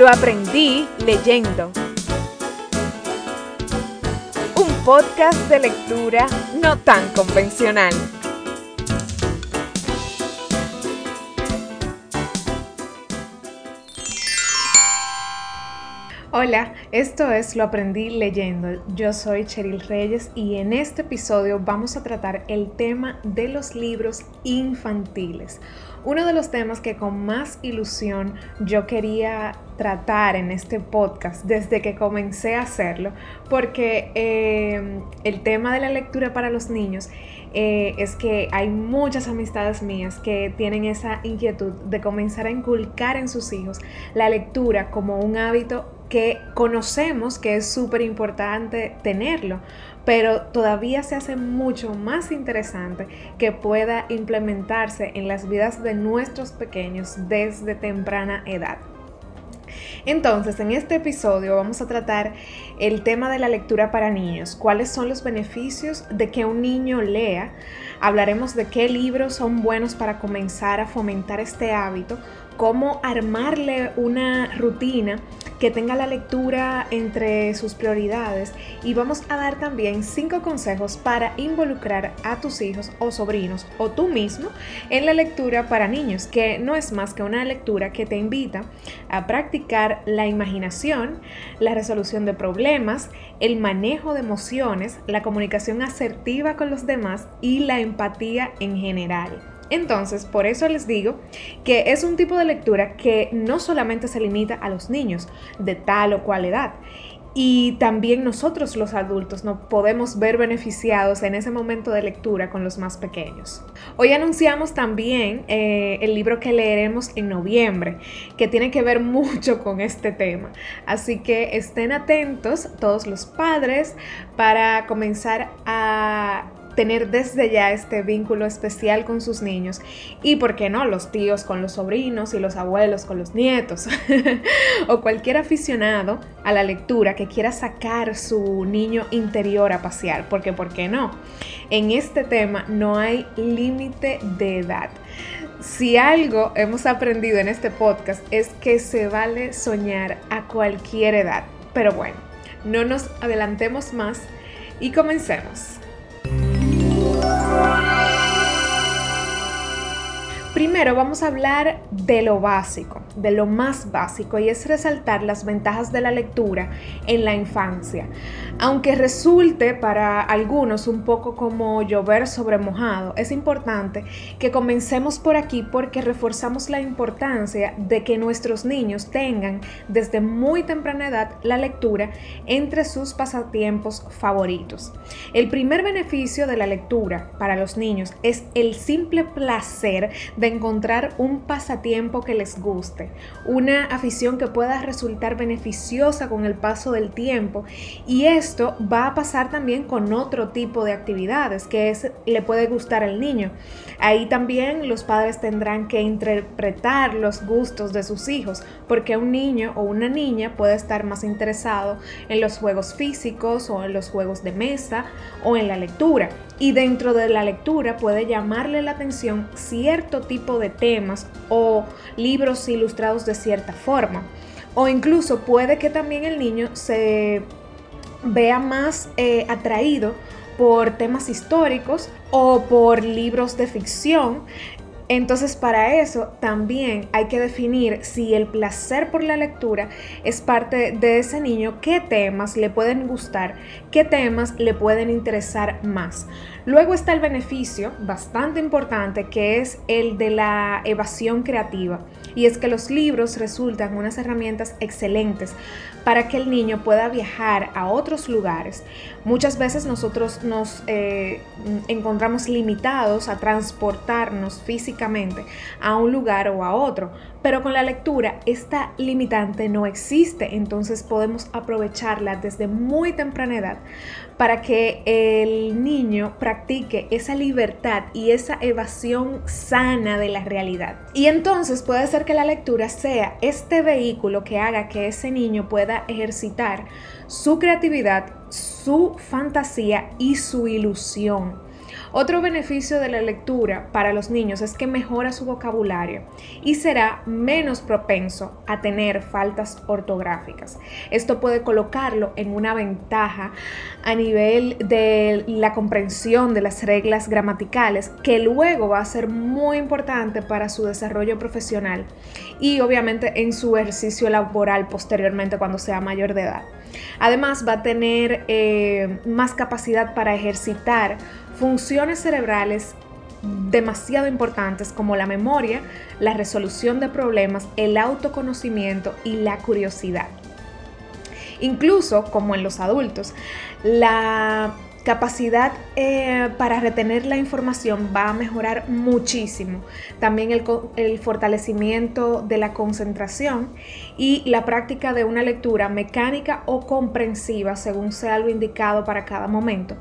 Lo aprendí leyendo. Un podcast de lectura no tan convencional. Hola, esto es Lo aprendí leyendo. Yo soy Cheryl Reyes y en este episodio vamos a tratar el tema de los libros infantiles. Uno de los temas que con más ilusión yo quería tratar en este podcast desde que comencé a hacerlo, porque eh, el tema de la lectura para los niños eh, es que hay muchas amistades mías que tienen esa inquietud de comenzar a inculcar en sus hijos la lectura como un hábito que conocemos que es súper importante tenerlo, pero todavía se hace mucho más interesante que pueda implementarse en las vidas de nuestros pequeños desde temprana edad. Entonces, en este episodio vamos a tratar el tema de la lectura para niños, cuáles son los beneficios de que un niño lea, hablaremos de qué libros son buenos para comenzar a fomentar este hábito, cómo armarle una rutina que tenga la lectura entre sus prioridades y vamos a dar también cinco consejos para involucrar a tus hijos o sobrinos o tú mismo en la lectura para niños, que no es más que una lectura que te invita a practicar la imaginación, la resolución de problemas, el manejo de emociones, la comunicación asertiva con los demás y la empatía en general. Entonces, por eso les digo que es un tipo de lectura que no solamente se limita a los niños de tal o cual edad, y también nosotros los adultos nos podemos ver beneficiados en ese momento de lectura con los más pequeños. Hoy anunciamos también eh, el libro que leeremos en noviembre, que tiene que ver mucho con este tema. Así que estén atentos todos los padres para comenzar a tener desde ya este vínculo especial con sus niños y, ¿por qué no?, los tíos con los sobrinos y los abuelos con los nietos o cualquier aficionado a la lectura que quiera sacar su niño interior a pasear, porque, ¿por qué no? En este tema no hay límite de edad. Si algo hemos aprendido en este podcast es que se vale soñar a cualquier edad. Pero bueno, no nos adelantemos más y comencemos. Primero vamos a hablar de lo básico, de lo más básico, y es resaltar las ventajas de la lectura en la infancia. Aunque resulte para algunos un poco como llover sobre mojado, es importante que comencemos por aquí porque reforzamos la importancia de que nuestros niños tengan desde muy temprana edad la lectura entre sus pasatiempos favoritos. El primer beneficio de la lectura para los niños es el simple placer de encontrar un pasatiempo que les una afición que pueda resultar beneficiosa con el paso del tiempo y esto va a pasar también con otro tipo de actividades que le puede gustar al niño. Ahí también los padres tendrán que interpretar los gustos de sus hijos porque un niño o una niña puede estar más interesado en los juegos físicos o en los juegos de mesa o en la lectura y dentro de la lectura puede llamarle la atención cierto tipo de temas o libros ilustrados de cierta forma. O incluso puede que también el niño se vea más eh, atraído por temas históricos o por libros de ficción entonces para eso también hay que definir si el placer por la lectura es parte de ese niño, qué temas le pueden gustar, qué temas le pueden interesar más. Luego está el beneficio bastante importante que es el de la evasión creativa y es que los libros resultan unas herramientas excelentes para que el niño pueda viajar a otros lugares. Muchas veces nosotros nos eh, encontramos limitados a transportarnos físicamente a un lugar o a otro, pero con la lectura esta limitante no existe, entonces podemos aprovecharla desde muy temprana edad para que el niño practique esa libertad y esa evasión sana de la realidad. Y entonces puede ser que la lectura sea este vehículo que haga que ese niño pueda ejercitar su creatividad, su fantasía y su ilusión. Otro beneficio de la lectura para los niños es que mejora su vocabulario y será menos propenso a tener faltas ortográficas. Esto puede colocarlo en una ventaja a nivel de la comprensión de las reglas gramaticales, que luego va a ser muy importante para su desarrollo profesional y obviamente en su ejercicio laboral posteriormente cuando sea mayor de edad. Además va a tener eh, más capacidad para ejercitar funciones cerebrales demasiado importantes como la memoria, la resolución de problemas, el autoconocimiento y la curiosidad. Incluso, como en los adultos, la capacidad eh, para retener la información va a mejorar muchísimo. También el, fortalecimiento de la concentración y la práctica de una lectura mecánica o comprensiva según sea lo indicado para cada momento.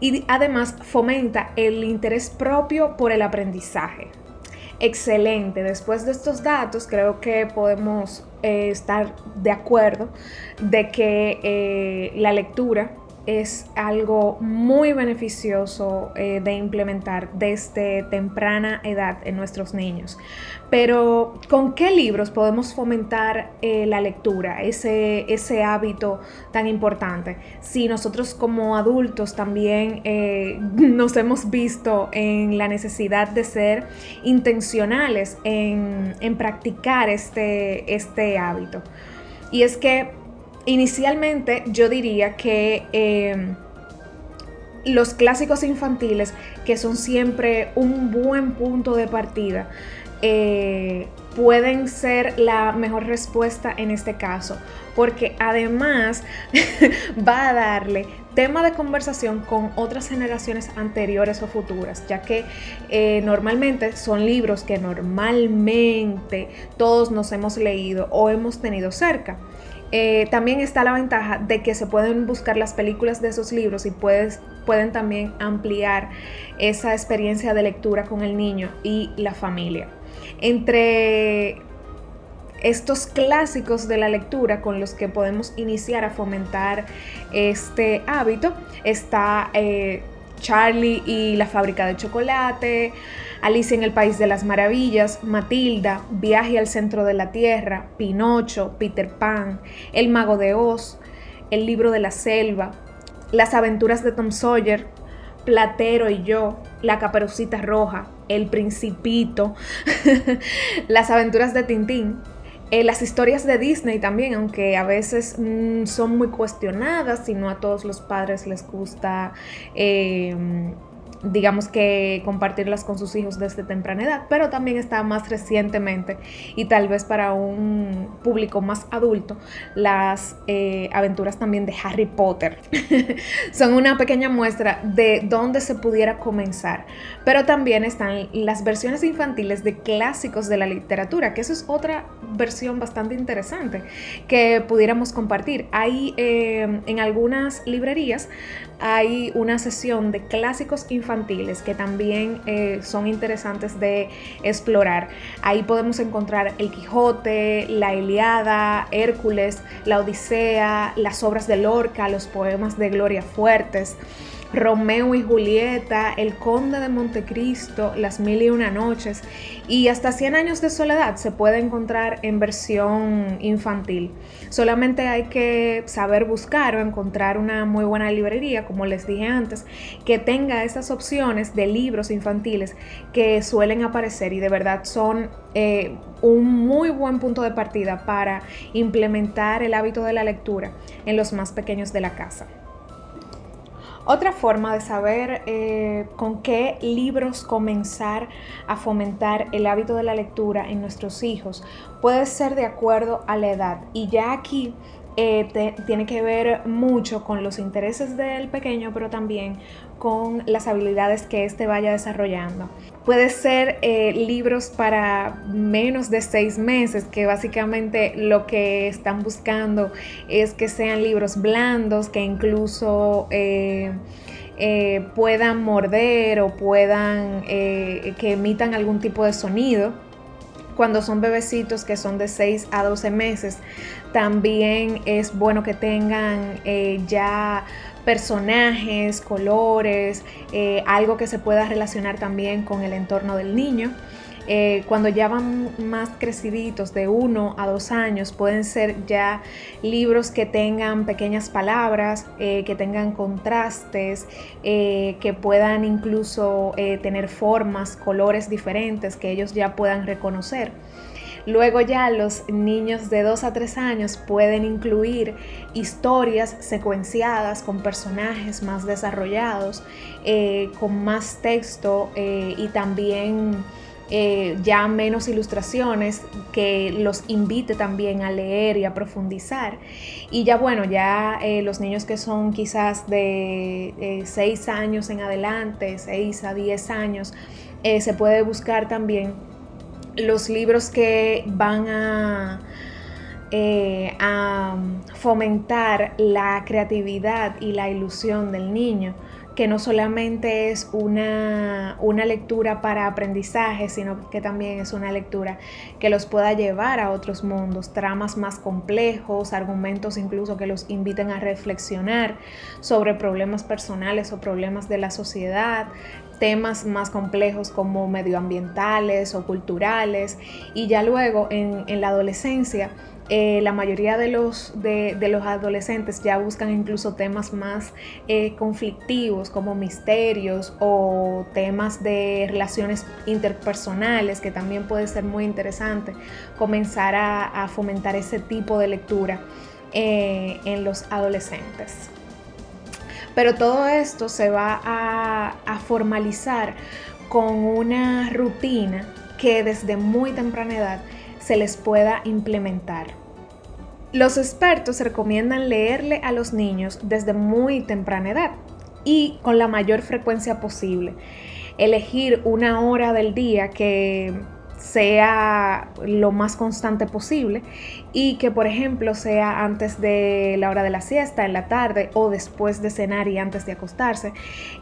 Y además fomenta el interés propio por el aprendizaje. Excelente, después de estos datos creo que podemos eh, estar de acuerdo de que eh, la lectura es algo muy beneficioso eh, de implementar desde temprana edad en nuestros niños. Pero, ¿con qué libros podemos fomentar eh, la lectura, ese, ese hábito tan importante? Si nosotros como adultos también eh, nos hemos visto en la necesidad de ser intencionales en, practicar este, este hábito. Y es que Inicialmente yo diría que em, los clásicos infantiles, que son siempre un buen punto de partida, eh, pueden ser la mejor respuesta en este caso, porque además va a darle tema de conversación con otras generaciones anteriores o futuras, ya que eh, normalmente son libros que normalmente todos nos hemos leído o hemos tenido cerca. Eh, también está la ventaja de que se pueden buscar las películas de esos libros y pueden también ampliar esa experiencia de lectura con el niño y la familia. Entre estos clásicos de la lectura con los que podemos iniciar a fomentar este hábito está eh, Charlie y la fábrica de chocolate, Alicia en el País de las Maravillas, Matilda, Viaje al Centro de la Tierra, Pinocho, Peter Pan, El Mago de Oz, El Libro de la Selva, Las Aventuras de Tom Sawyer, Platero y yo, La Caperucita Roja, El Principito, Las Aventuras de Tintín, eh, las historias de Disney también, aunque a veces mm, son muy cuestionadas y no a todos los padres les gusta eh, digamos que compartirlas con sus hijos desde temprana edad, pero también está más recientemente y tal vez para un público más adulto, las eh, aventuras también de Harry Potter. Son una pequeña muestra de dónde se pudiera comenzar, pero también están las versiones infantiles de clásicos de la literatura, que eso es otra versión bastante interesante que pudiéramos compartir. Hay eh, en algunas librerías hay una sesión de clásicos infantiles que también eh, son interesantes de explorar. Ahí podemos encontrar El Quijote, La Iliada, Hércules, La Odisea, las obras de Lorca, los poemas de Gloria Fuertes. Romeo y Julieta, El Conde de Montecristo, Las Mil y Una Noches y hasta 100 años de soledad se puede encontrar en versión infantil. Solamente hay que saber buscar o encontrar una muy buena librería, como les dije antes, que tenga esas opciones de libros infantiles que suelen aparecer y de verdad son eh, un muy buen punto de partida para implementar el hábito de la lectura en los más pequeños de la casa. Otra forma de saber eh, con qué libros comenzar a fomentar el hábito de la lectura en nuestros hijos puede ser de acuerdo a la edad. Y ya aquí eh, tiene que ver mucho con los intereses del pequeño, pero también con las habilidades que éste vaya desarrollando. Puede ser eh, libros para menos de seis meses, que básicamente lo que están buscando es que sean libros blandos, que incluso... Eh, puedan morder o puedan que emitan algún tipo de sonido. Cuando son bebecitos que son de 6 a 12 meses, también es bueno que tengan eh, ya personajes, colores, eh, algo que se pueda relacionar también con el entorno del niño. Eh, cuando ya van más creciditos, de uno a dos años, pueden ser ya libros que tengan pequeñas palabras, eh, que tengan contrastes, que puedan incluso tener formas, colores diferentes que ellos ya puedan reconocer. Luego ya los niños de 2 a 3 años pueden incluir historias secuenciadas con personajes más desarrollados, con más texto y también eh, ya menos ilustraciones, que los invite también a leer y a profundizar. Y ya bueno, ya eh, los niños que son quizás de 6 años en adelante, 6 a 10 años, eh, se puede buscar también los libros que van a... a fomentar la creatividad y la ilusión del niño que no solamente es una, una, lectura para aprendizaje, sino que también es una lectura que los pueda llevar a otros mundos, tramas más complejos, argumentos incluso que los inviten a reflexionar sobre problemas personales o problemas de la sociedad, temas más complejos como medioambientales o culturales y ya luego en, la adolescencia eh, la mayoría de los, de, los, adolescentes ya buscan incluso temas más eh, conflictivos como misterios o temas de relaciones interpersonales que también puede ser muy interesante comenzar a, fomentar ese tipo de lectura eh, en los adolescentes. Pero todo esto se va a, formalizar con una rutina que desde muy temprana edad se les pueda implementar. Los expertos recomiendan leerle a los niños desde muy temprana edad y con la mayor frecuencia posible. Elegir una hora del día que sea lo más constante posible y que por ejemplo sea antes de la hora de la siesta, en la tarde o después de cenar y antes de acostarse.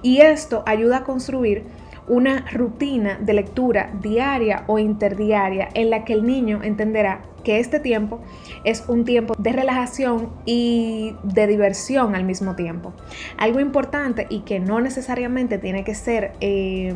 Y esto ayuda a construir una rutina de lectura diaria o interdiaria en la que el niño entenderá que este tiempo es un tiempo de relajación y de diversión al mismo tiempo. Algo importante y que no necesariamente tiene que ser... Eh,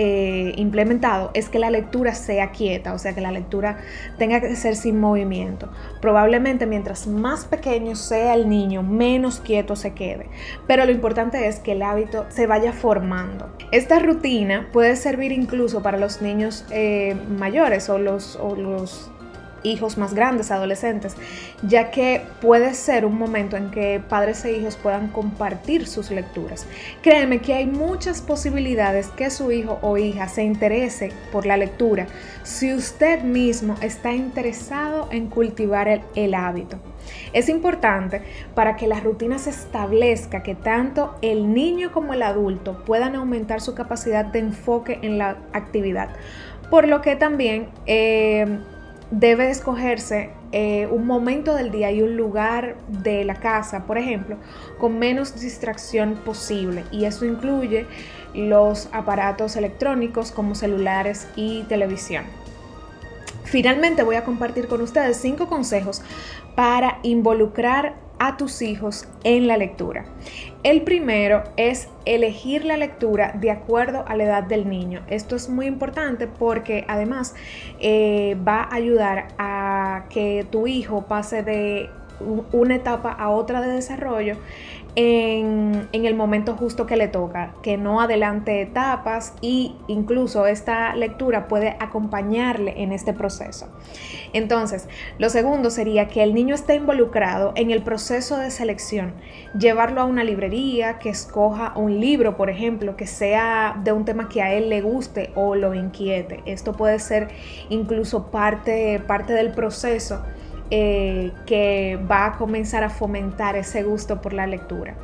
eh, implementado es que la lectura sea quieta, o sea, que la lectura tenga que ser sin movimiento. Probablemente mientras más pequeño sea el niño, menos quieto se quede. Pero lo importante es que el hábito se vaya formando. Esta rutina puede servir incluso para los niños eh, mayores o los, o los hijos más grandes, adolescentes, ya que puede ser un momento en que padres e hijos puedan compartir sus lecturas. Créeme que hay muchas posibilidades que su hijo o hija se interese por la lectura si usted mismo está interesado en cultivar el, hábito. Es importante para que la rutina se establezca que tanto el niño como el adulto puedan aumentar su capacidad de enfoque en la actividad. Por lo que también eh, debe escogerse eh, un momento del día y un lugar de la casa, por ejemplo, con menos distracción posible. Y eso incluye los aparatos electrónicos como celulares y televisión. Finalmente voy a compartir con ustedes cinco consejos para involucrar a tus hijos en la lectura. El primero es elegir la lectura de acuerdo a la edad del niño. Esto es muy importante porque además eh, va a ayudar a que tu hijo pase de una etapa a otra de desarrollo en, el momento justo que le toca, que no adelante etapas y incluso esta lectura puede acompañarle en este proceso. Entonces, lo segundo sería que el niño esté involucrado en el proceso de selección, llevarlo a una librería, que escoja un libro, por ejemplo, que sea de un tema que a él le guste o lo inquiete. Esto puede ser incluso parte, parte del proceso eh, que va a comenzar a fomentar ese gusto por la lectura.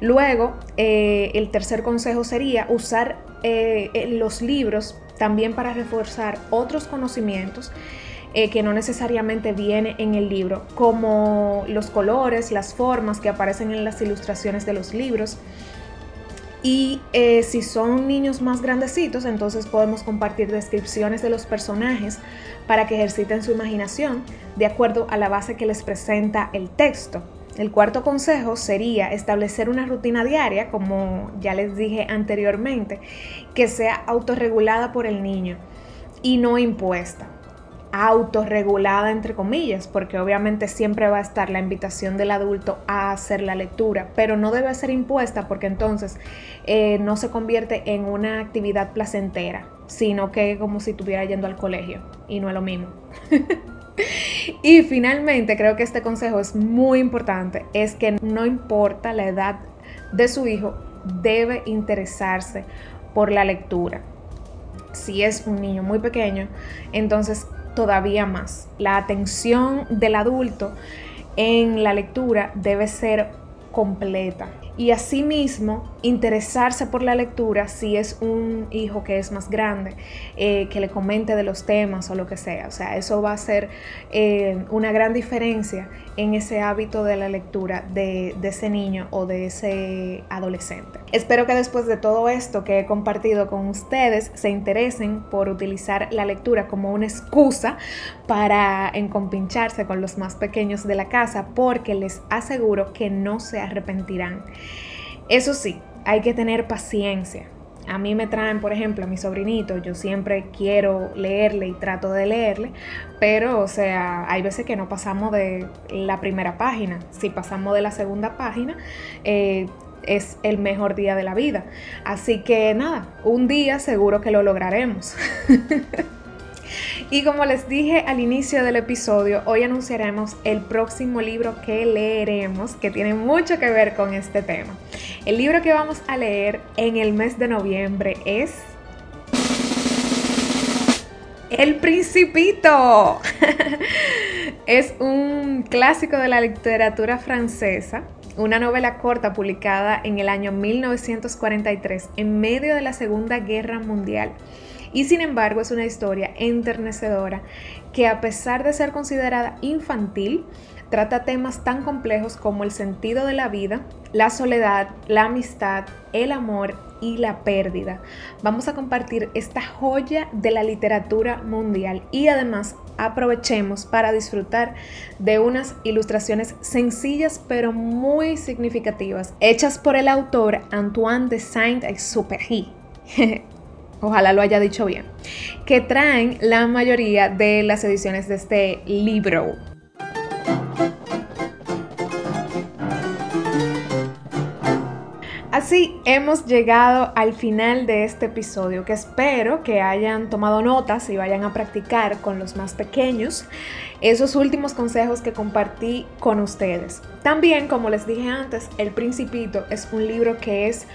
Luego, eh, el tercer consejo sería usar eh, los libros también para reforzar otros conocimientos que no necesariamente vienen en el libro, como los colores, las formas que aparecen en las ilustraciones de los libros, y eh, si son niños más grandecitos, entonces podemos compartir descripciones de los personajes para que ejerciten su imaginación de acuerdo a la base que les presenta el texto. El cuarto consejo sería establecer una rutina diaria, como ya les dije anteriormente, que sea autorregulada por el niño y no impuesta autorregulada, entre comillas, porque obviamente siempre va a estar la invitación del adulto a hacer la lectura, pero no debe ser impuesta porque entonces eh, no se convierte en una actividad placentera, sino que como si estuviera yendo al colegio y no es lo mismo. y finalmente, creo que este consejo es muy importante, es que no importa la edad de su hijo, debe interesarse por la lectura. Si es un niño muy pequeño, entonces todavía más. La atención del adulto en la lectura debe ser completa y asimismo interesarse por la lectura si es un hijo que es más grande, eh, que le comente de los temas o lo que sea. O sea, eso va a ser eh, una gran diferencia en ese hábito de la lectura de, ese niño o de ese adolescente. Espero que después de todo esto que he compartido con ustedes se interesen por utilizar la lectura como una excusa para encompancharse con los más pequeños de la casa porque les aseguro que no se arrepentirán. Eso sí, hay que tener paciencia. A mí me traen, por ejemplo, a mi sobrinito, yo siempre quiero leerle y trato de leerle, pero, o sea, hay veces que no pasamos de la primera página. Si pasamos de la segunda página, eh, es el mejor día de la vida. Así que nada, un día seguro que lo lograremos. Y como les dije al inicio del episodio, hoy anunciaremos el próximo libro que leeremos, que tiene mucho que ver con este tema. El libro que vamos a leer en el mes de noviembre es... El Principito. es un clásico de la literatura francesa una novela corta publicada en el año 1943 en medio de la Segunda Guerra Mundial y sin embargo es una historia enternecedora que a pesar de ser considerada infantil, trata temas tan complejos como el sentido de la vida, la soledad, la amistad, el amor y la pérdida. Vamos a compartir esta joya de la literatura mundial y además aprovechemos para disfrutar de unas ilustraciones sencillas pero muy significativas hechas por el autor Antoine de Saint-Exupéry. ojalá lo haya dicho bien, que traen la mayoría de las ediciones de este libro. Así hemos llegado al final de este episodio que espero que hayan tomado notas y vayan a practicar con los más pequeños esos últimos consejos que compartí con ustedes. También, como les dije antes, El Principito es un libro que es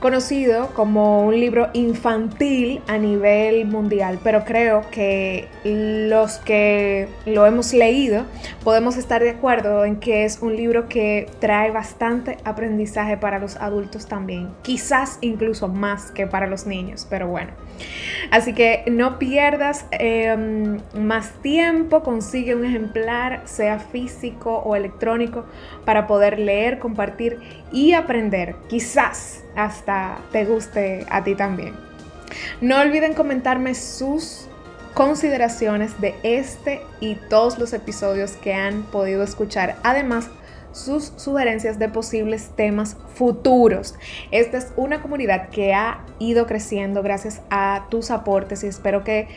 conocido como un libro infantil a nivel mundial, pero creo que los que lo hemos leído podemos estar de acuerdo en que es un libro que trae bastante aprendizaje para los adultos también, quizás incluso más que para los niños, pero bueno. Así que no pierdas em, más tiempo, consigue un ejemplar, sea físico o electrónico, para poder leer, compartir y aprender. Quizás hasta te guste a ti también. No olviden comentarme sus consideraciones de este y todos los episodios que han podido escuchar. Además, sus sugerencias de posibles temas futuros. Esta es una comunidad que ha ido creciendo gracias a tus aportes y espero que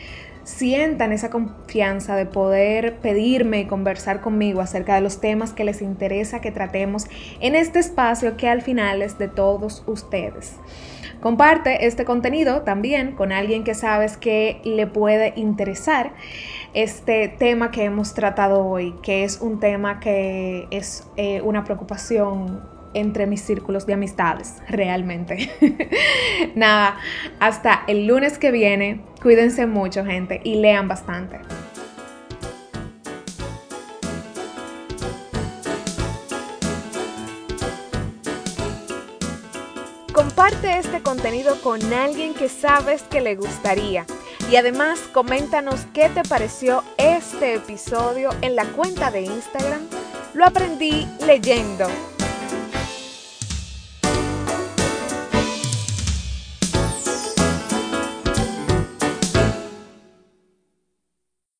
sientan esa confianza de poder pedirme y conversar conmigo acerca de los temas que les interesa que tratemos en este espacio que al final es de todos ustedes. Comparte este contenido también con alguien que sabes que le puede interesar este tema que hemos tratado hoy, que es un tema que es eh, una preocupación entre mis círculos de amistades, realmente. Nada, hasta el lunes que viene, cuídense mucho gente y lean bastante. Comparte este contenido con alguien que sabes que le gustaría. Y además coméntanos qué te pareció este episodio en la cuenta de Instagram. Lo aprendí leyendo